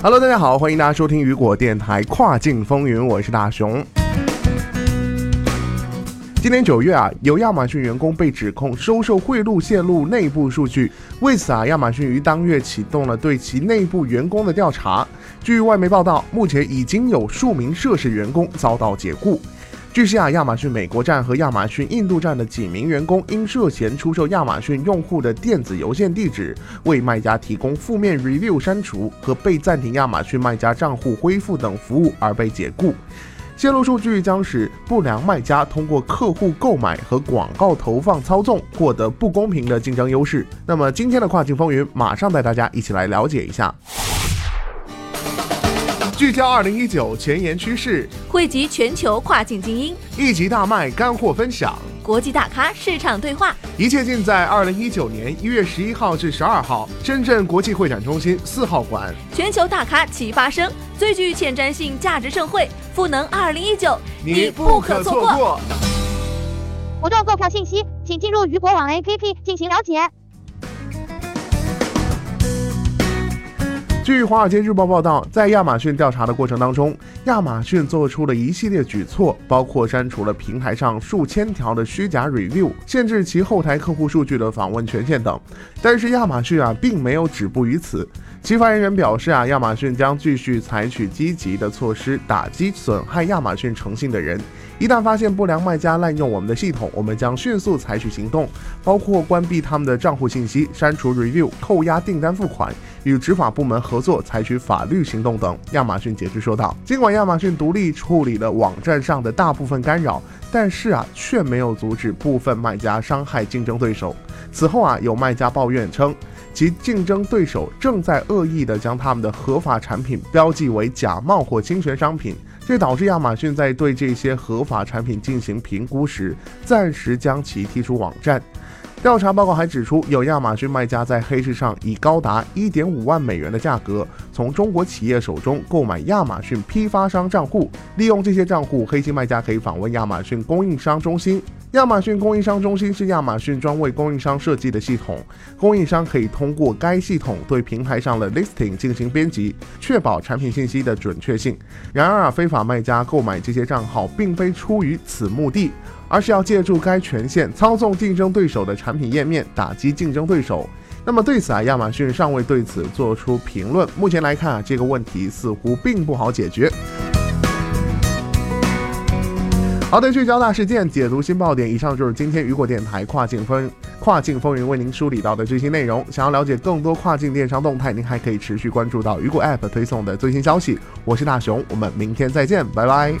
Hello，大家好，欢迎大家收听雨果电台跨境风云，我是大熊。今年九月啊，有亚马逊员工被指控收受贿赂、泄露内部数据，为此啊，亚马逊于当月启动了对其内部员工的调查。据外媒报道，目前已经有数名涉事员工遭到解雇。据悉啊，亚马逊美国站和亚马逊印度站的几名员工因涉嫌出售亚马逊用户的电子邮件地址、为卖家提供负面 review 删除和被暂停亚马逊卖家账户恢复等服务而被解雇。泄露数据将使不良卖家通过客户购买和广告投放操纵获得不公平的竞争优势。那么今天的跨境风云，马上带大家一起来了解一下。聚焦二零一九前沿趋势，汇集全球跨境精英，一集大卖干货分享，国际大咖市场对话，一切尽在二零一九年一月十一号至十二号，深圳国际会展中心四号馆。全球大咖齐发声，最具前瞻性价值盛会赋能二零一九，你不可错过。活动购票信息，请进入余果网 APP 进行了解。据《华尔街日报》报道，在亚马逊调查的过程当中，亚马逊做出了一系列举措，包括删除了平台上数千条的虚假 review，限制其后台客户数据的访问权限等。但是亚马逊啊，并没有止步于此。其发言人表示啊，亚马逊将继续采取积极的措施，打击损害亚马逊诚信的人。一旦发现不良卖家滥用我们的系统，我们将迅速采取行动，包括关闭他们的账户信息、删除 review、扣押订单付款、与执法部门合作、采取法律行动等。亚马逊解释说道。尽管亚马逊独立处理了网站上的大部分干扰，但是啊，却没有阻止部分卖家伤害竞争对手。此后啊，有卖家抱怨称，其竞争对手正在恶意地将他们的合法产品标记为假冒或侵权商品。这导致亚马逊在对这些合法产品进行评估时，暂时将其踢出网站。调查报告还指出，有亚马逊卖家在黑市上以高达一点五万美元的价格，从中国企业手中购买亚马逊批发商账户，利用这些账户，黑心卖家可以访问亚马逊供应商中心。亚马逊供应商中心是亚马逊专为供应商设计的系统，供应商可以通过该系统对平台上的 listing 进行编辑，确保产品信息的准确性。然而啊，非法卖家购买这些账号并非出于此目的，而是要借助该权限操纵竞争对手的产品页面，打击竞争对手。那么对此啊，亚马逊尚未对此做出评论。目前来看啊，这个问题似乎并不好解决。好的，聚焦大事件，解读新爆点。以上就是今天雨果电台跨境风跨境风云为您梳理到的最新内容。想要了解更多跨境电商动态，您还可以持续关注到雨果 App 推送的最新消息。我是大熊，我们明天再见，拜拜。